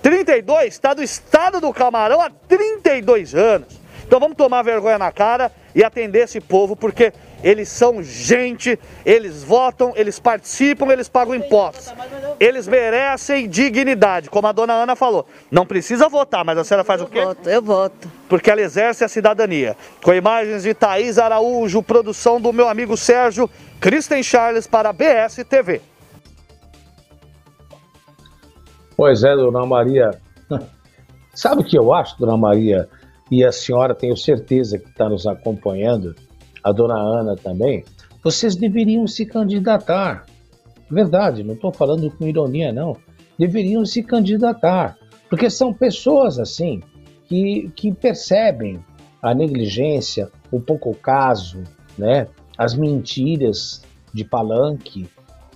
32, está do estado do Camarão há 32 anos. Então vamos tomar vergonha na cara e atender esse povo, porque eles são gente, eles votam, eles participam, eles pagam impostos. Eles merecem dignidade, como a dona Ana falou. Não precisa votar, mas a senhora faz o quê? Eu voto, eu voto. Porque ela exerce a cidadania. Com imagens de Thaís Araújo, produção do meu amigo Sérgio, Kristen Charles para a BS TV. Pois é, dona Maria. Sabe o que eu acho, dona Maria? E a senhora, tenho certeza que está nos acompanhando, a dona Ana também. Vocês deveriam se candidatar. Verdade, não estou falando com ironia, não. Deveriam se candidatar. Porque são pessoas assim que, que percebem a negligência, o pouco caso, né, as mentiras de palanque,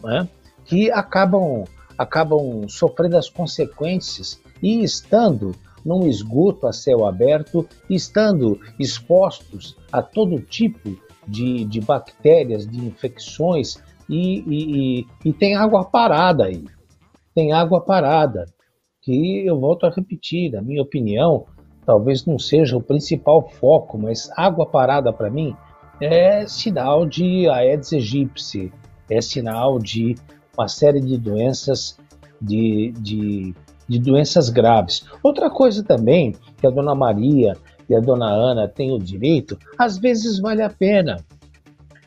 né, que acabam, acabam sofrendo as consequências e estando num esgoto a céu aberto, estando expostos a todo tipo de, de bactérias, de infecções, e, e, e, e tem água parada aí. Tem água parada. Que eu volto a repetir, na minha opinião, talvez não seja o principal foco, mas água parada para mim é sinal de Aedes aegypti, é sinal de uma série de doenças de, de, de doenças graves. Outra coisa também que a dona Maria e a dona Ana têm o direito, às vezes vale a pena.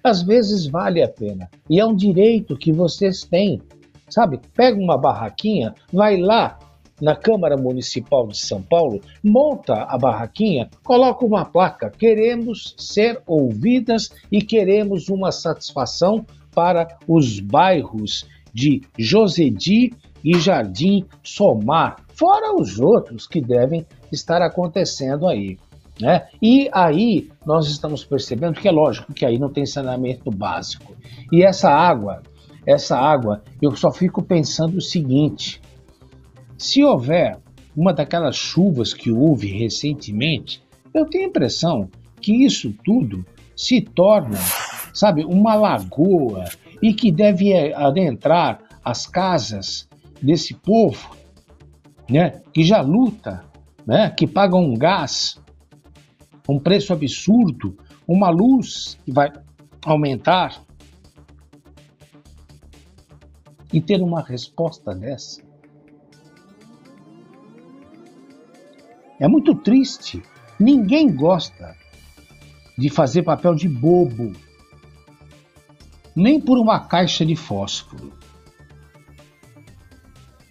Às vezes vale a pena. E é um direito que vocês têm. Sabe? Pega uma barraquinha, vai lá na Câmara Municipal de São Paulo, monta a barraquinha, coloca uma placa: queremos ser ouvidas e queremos uma satisfação para os bairros de Josedi e Jardim Somar, fora os outros que devem estar acontecendo aí. Né? E aí nós estamos percebendo que é lógico que aí não tem saneamento básico. E essa água, essa água, eu só fico pensando o seguinte: se houver uma daquelas chuvas que houve recentemente, eu tenho a impressão que isso tudo se torna, sabe, uma lagoa e que deve adentrar as casas desse povo, né, que já luta, né, que paga um gás, um preço absurdo, uma luz que vai aumentar, e ter uma resposta dessa. É muito triste. Ninguém gosta de fazer papel de bobo, nem por uma caixa de fósforo.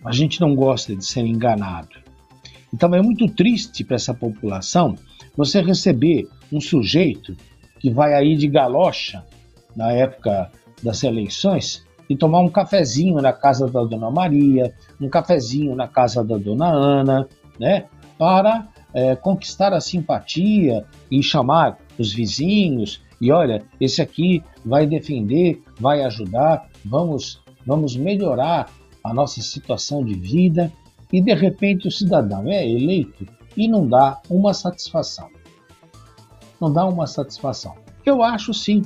A gente não gosta de ser enganado. Então é muito triste para essa população você receber um sujeito que vai aí de galocha na época das eleições e tomar um cafezinho na casa da Dona Maria, um cafezinho na casa da Dona Ana, né? Para é, conquistar a simpatia e chamar os vizinhos e olha, esse aqui vai defender, vai ajudar, vamos, vamos melhorar a nossa situação de vida e de repente o cidadão é eleito e não dá uma satisfação. Não dá uma satisfação. Eu acho sim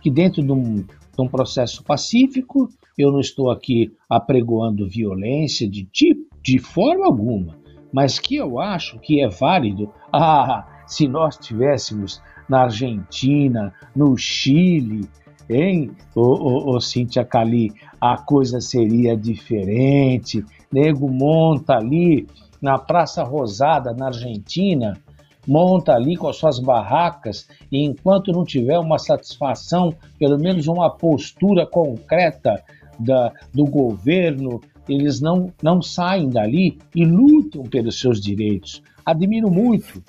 que dentro de um, de um processo pacífico, eu não estou aqui apregoando violência de tipo, de forma alguma, mas que eu acho que é válido. Ah, se nós tivéssemos na Argentina, no Chile, hein, ô, ô, ô Cíntia Cali, a coisa seria diferente. Nego monta ali na Praça Rosada, na Argentina, monta ali com as suas barracas e enquanto não tiver uma satisfação, pelo menos uma postura concreta da, do governo, eles não, não saem dali e lutam pelos seus direitos. Admiro muito,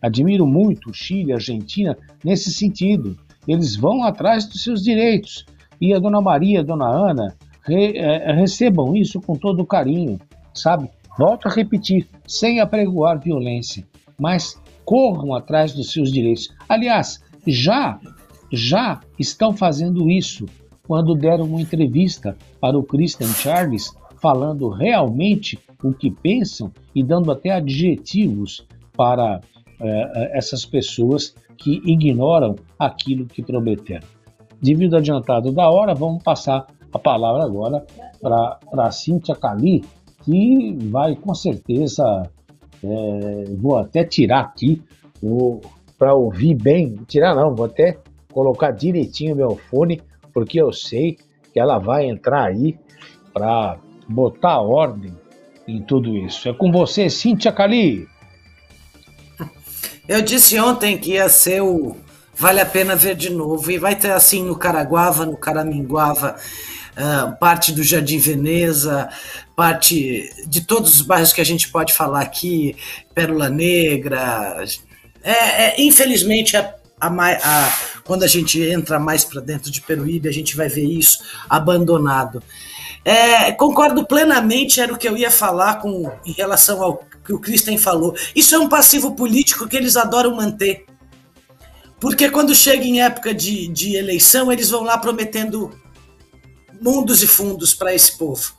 admiro muito o Chile, a Argentina nesse sentido. Eles vão atrás dos seus direitos. E a dona Maria, a dona Ana, re, é, recebam isso com todo carinho, sabe? Volto a repetir, sem apregoar violência, mas corram atrás dos seus direitos. Aliás, já já estão fazendo isso quando deram uma entrevista para o Christian Charles falando realmente o que pensam e dando até adjetivos para é, essas pessoas que ignoram aquilo que prometeram. Devido adiantado da hora, vamos passar a palavra agora para a Cíntia Cali, que vai com certeza, é, vou até tirar aqui para ouvir bem, tirar não, vou até colocar direitinho meu fone, porque eu sei que ela vai entrar aí para botar ordem em tudo isso. É com você, Cíntia Cali. Eu disse ontem que ia ser o Vale a Pena Ver de Novo, e vai ter assim no Caraguava, no Caraminguava, uh, parte do Jardim Veneza, parte de todos os bairros que a gente pode falar aqui, Pérola Negra. É, é infelizmente, a, a, a, quando a gente entra mais para dentro de Peruíbe, a gente vai ver isso abandonado. É, concordo plenamente, era o que eu ia falar com, em relação ao que o Christian falou. Isso é um passivo político que eles adoram manter. Porque quando chega em época de, de eleição, eles vão lá prometendo mundos e fundos para esse povo.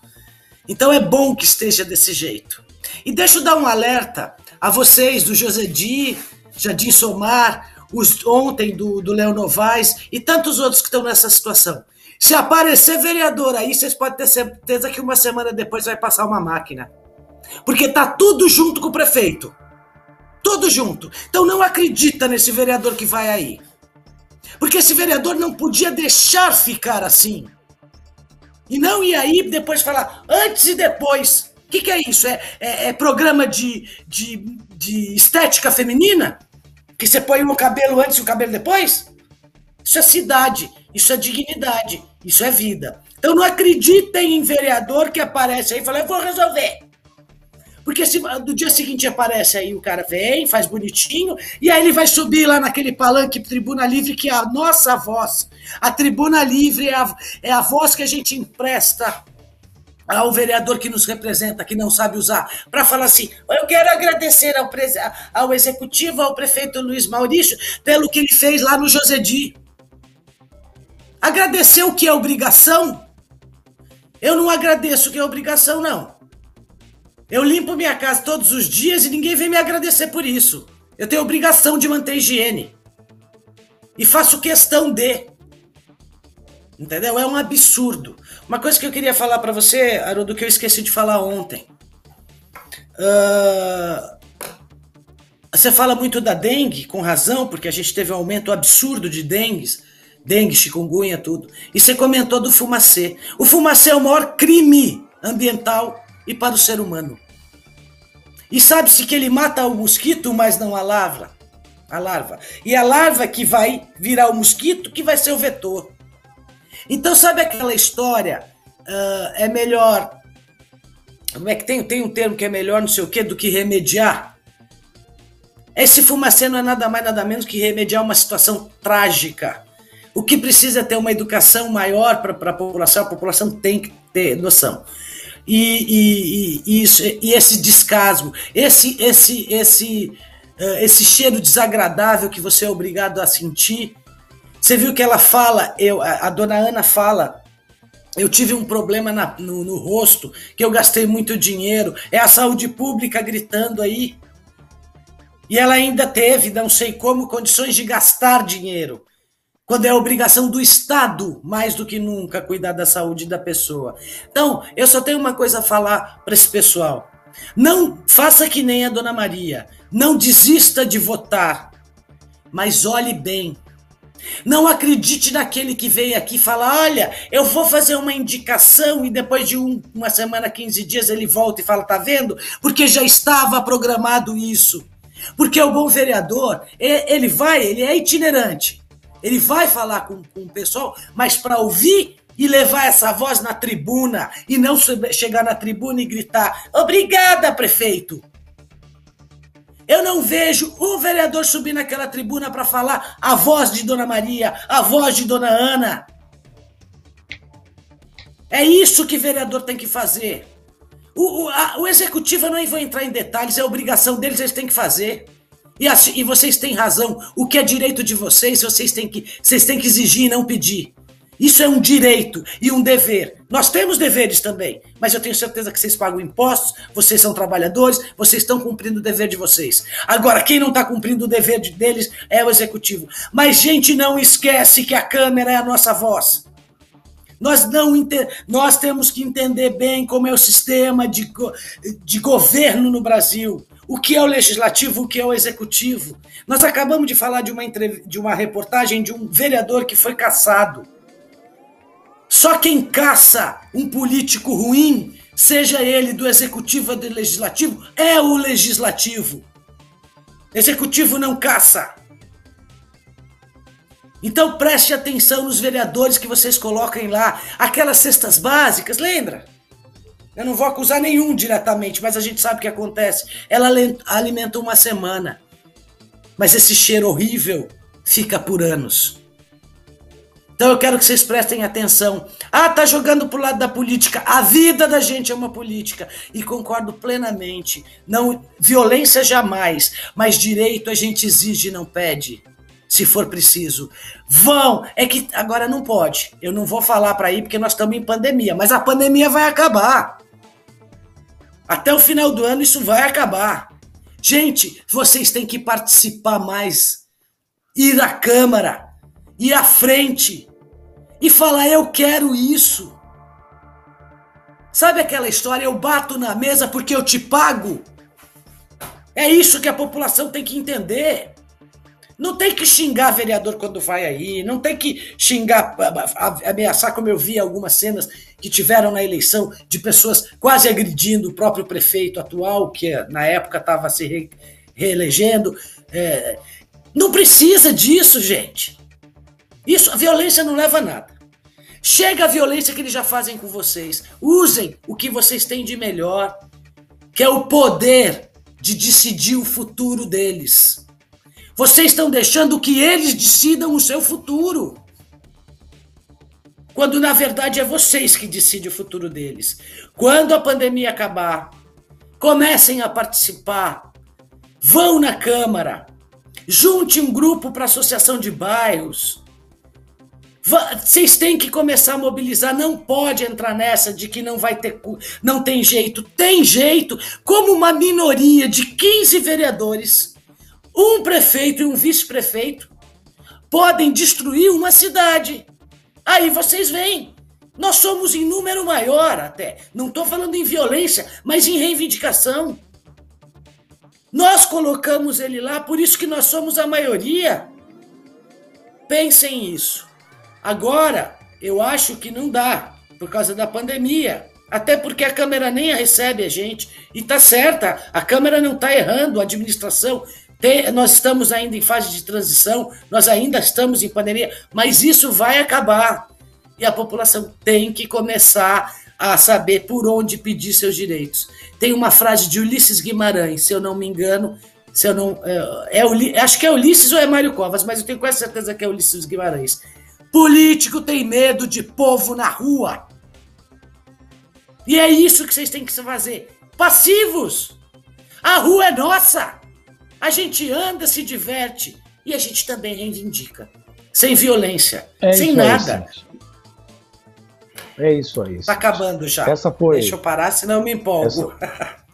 Então é bom que esteja desse jeito. E deixa eu dar um alerta a vocês do José Di, Jadim Somar, os, ontem do, do Léo Novaes e tantos outros que estão nessa situação. Se aparecer vereador aí, vocês podem ter certeza que uma semana depois vai passar uma máquina. Porque tá tudo junto com o prefeito. Tudo junto. Então não acredita nesse vereador que vai aí. Porque esse vereador não podia deixar ficar assim. E não ir aí depois falar antes e depois. O que, que, é isso? É, é, é programa de, de, de estética feminina? Que você põe o cabelo antes e o cabelo depois? Isso é cidade, isso é dignidade, isso é vida. Então não acreditem em vereador que aparece aí e fala, eu vou resolver. Porque se do dia seguinte aparece aí, o cara vem, faz bonitinho, e aí ele vai subir lá naquele palanque Tribuna Livre, que é a nossa voz. A Tribuna Livre é a, é a voz que a gente empresta ao vereador que nos representa, que não sabe usar, para falar assim: eu quero agradecer ao, ao executivo, ao prefeito Luiz Maurício, pelo que ele fez lá no Josedi. Agradecer o que é obrigação? Eu não agradeço o que é obrigação, não. Eu limpo minha casa todos os dias e ninguém vem me agradecer por isso. Eu tenho obrigação de manter higiene. E faço questão de. Entendeu? É um absurdo. Uma coisa que eu queria falar para você, Haroldo, que eu esqueci de falar ontem. Uh, você fala muito da dengue, com razão, porque a gente teve um aumento absurdo de dengues, dengue, chikungunya, tudo. E você comentou do fumacê. O fumacê é o maior crime ambiental e para o ser humano. E sabe-se que ele mata o mosquito, mas não a larva. A larva. E a larva que vai virar o mosquito, que vai ser o vetor. Então, sabe aquela história? Uh, é melhor. Como é que tem, tem um termo que é melhor, não sei o quê, do que remediar? Esse fumacê não é nada mais, nada menos que remediar uma situação trágica. O que precisa é ter uma educação maior para a população, a população tem que ter noção e, e, e, isso, e esse descaso, esse, esse, esse, uh, esse cheiro desagradável que você é obrigado a sentir. Você viu que ela fala, eu, a, a dona Ana fala, eu tive um problema na, no, no rosto, que eu gastei muito dinheiro, é a saúde pública gritando aí. E ela ainda teve, não sei como, condições de gastar dinheiro quando é obrigação do Estado, mais do que nunca, cuidar da saúde da pessoa. Então, eu só tenho uma coisa a falar para esse pessoal. Não faça que nem a Dona Maria. Não desista de votar, mas olhe bem. Não acredite naquele que veio aqui e fala: olha, eu vou fazer uma indicação e depois de um, uma semana, 15 dias, ele volta e fala: tá vendo? Porque já estava programado isso. Porque o bom vereador, ele vai, ele é itinerante. Ele vai falar com, com o pessoal, mas para ouvir e levar essa voz na tribuna e não chegar na tribuna e gritar: obrigada, prefeito. Eu não vejo o vereador subir naquela tribuna para falar a voz de Dona Maria, a voz de Dona Ana. É isso que vereador tem que fazer. O, o, a, o executivo, eu não vou entrar em detalhes, é obrigação deles, eles têm que fazer. E, assim, e vocês têm razão. O que é direito de vocês, vocês têm que, vocês têm que exigir e não pedir. Isso é um direito e um dever. Nós temos deveres também, mas eu tenho certeza que vocês pagam impostos, vocês são trabalhadores, vocês estão cumprindo o dever de vocês. Agora, quem não está cumprindo o dever de, deles é o executivo. Mas, gente, não esquece que a Câmara é a nossa voz. Nós, não nós temos que entender bem como é o sistema de, de governo no Brasil o que é o legislativo, o que é o executivo. Nós acabamos de falar de uma, de uma reportagem de um vereador que foi caçado. Só quem caça um político ruim, seja ele do executivo ou do legislativo, é o legislativo. Executivo não caça. Então preste atenção nos vereadores que vocês coloquem lá, aquelas cestas básicas, lembra? Eu não vou acusar nenhum diretamente, mas a gente sabe o que acontece. Ela alimenta uma semana. Mas esse cheiro horrível fica por anos. Então eu quero que vocês prestem atenção. Ah, tá jogando pro lado da política. A vida da gente é uma política e concordo plenamente. Não violência jamais, mas direito a gente exige e não pede. se for preciso. Vão, é que agora não pode. Eu não vou falar para ir porque nós estamos em pandemia, mas a pandemia vai acabar. Até o final do ano isso vai acabar. Gente, vocês têm que participar mais, ir à Câmara, ir à frente e falar: eu quero isso. Sabe aquela história? Eu bato na mesa porque eu te pago. É isso que a população tem que entender. Não tem que xingar vereador quando vai aí, não tem que xingar, ameaçar, como eu vi algumas cenas que tiveram na eleição de pessoas quase agredindo o próprio prefeito atual, que na época estava se re reelegendo. É, não precisa disso, gente. Isso, a violência não leva a nada. Chega a violência que eles já fazem com vocês. Usem o que vocês têm de melhor, que é o poder de decidir o futuro deles. Vocês estão deixando que eles decidam o seu futuro. Quando na verdade é vocês que decidem o futuro deles. Quando a pandemia acabar, comecem a participar. Vão na Câmara. Junte um grupo para associação de bairros. Vocês têm que começar a mobilizar. Não pode entrar nessa de que não vai ter, não tem jeito. Tem jeito. Como uma minoria de 15 vereadores um prefeito e um vice-prefeito podem destruir uma cidade. Aí vocês veem. Nós somos em número maior até. Não estou falando em violência, mas em reivindicação. Nós colocamos ele lá, por isso que nós somos a maioria. Pensem isso. Agora, eu acho que não dá, por causa da pandemia. Até porque a Câmara nem recebe a gente. E tá certa, a Câmara não está errando, a administração tem, nós estamos ainda em fase de transição, nós ainda estamos em pandemia, mas isso vai acabar. E a população tem que começar a saber por onde pedir seus direitos. Tem uma frase de Ulisses Guimarães, se eu não me engano, se eu não é, é acho que é Ulisses ou é Mário Covas, mas eu tenho quase certeza que é Ulisses Guimarães. Político tem medo de povo na rua. E é isso que vocês têm que fazer. Passivos. A rua é nossa. A gente anda, se diverte e a gente também reivindica. Sem violência, é sem nada. É isso aí. Tá acabando já. Essa foi. Deixa eu parar, senão eu me empolgo. Essa...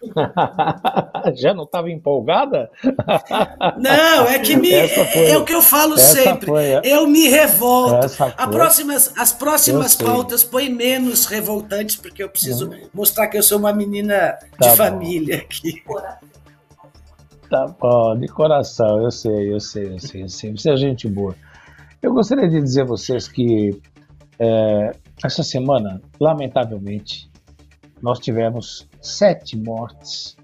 Já não estava empolgada? Não, é que me, é o que eu falo Essa sempre. Foi, é. Eu me revolto. Próximas, as próximas pautas põem menos revoltantes, porque eu preciso hum. mostrar que eu sou uma menina tá de bom. família aqui. Tá bom, de coração, eu sei, eu sei, eu sei, eu sei. Você é gente boa. Eu gostaria de dizer a vocês que é, essa semana, lamentavelmente, nós tivemos sete mortes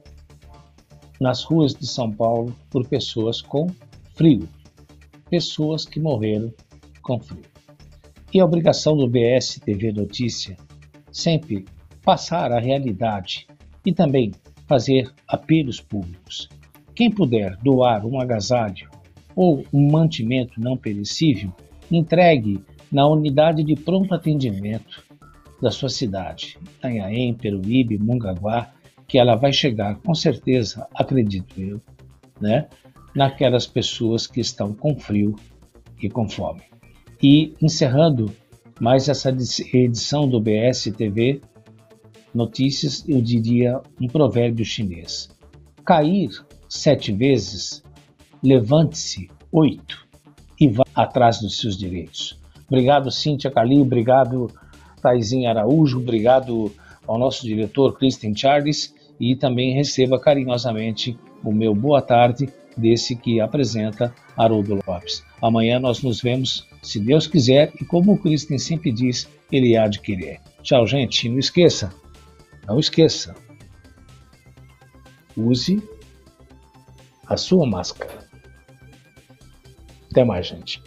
nas ruas de São Paulo por pessoas com frio. Pessoas que morreram com frio. E a obrigação do BS TV Notícia sempre passar a realidade e também fazer apelos públicos. Quem puder doar um agasalho ou um mantimento não perecível, entregue na unidade de pronto atendimento da sua cidade, Itanhaém, Peruíbe, Mongaguá, que ela vai chegar com certeza, acredito eu, né, naquelas pessoas que estão com frio e com fome. E encerrando mais essa edição do BS TV Notícias, eu diria um provérbio chinês: cair sete vezes, levante-se oito e vá atrás dos seus direitos. Obrigado, Cíntia Cali, obrigado, Taizinha Araújo, obrigado ao nosso diretor, Christian Charles, e também receba carinhosamente o meu boa tarde desse que apresenta Haroldo Lopes. Amanhã nós nos vemos, se Deus quiser, e como o Christian sempre diz, ele há de querer. Tchau, gente. Não esqueça, não esqueça. Use a sua máscara. Até mais, gente.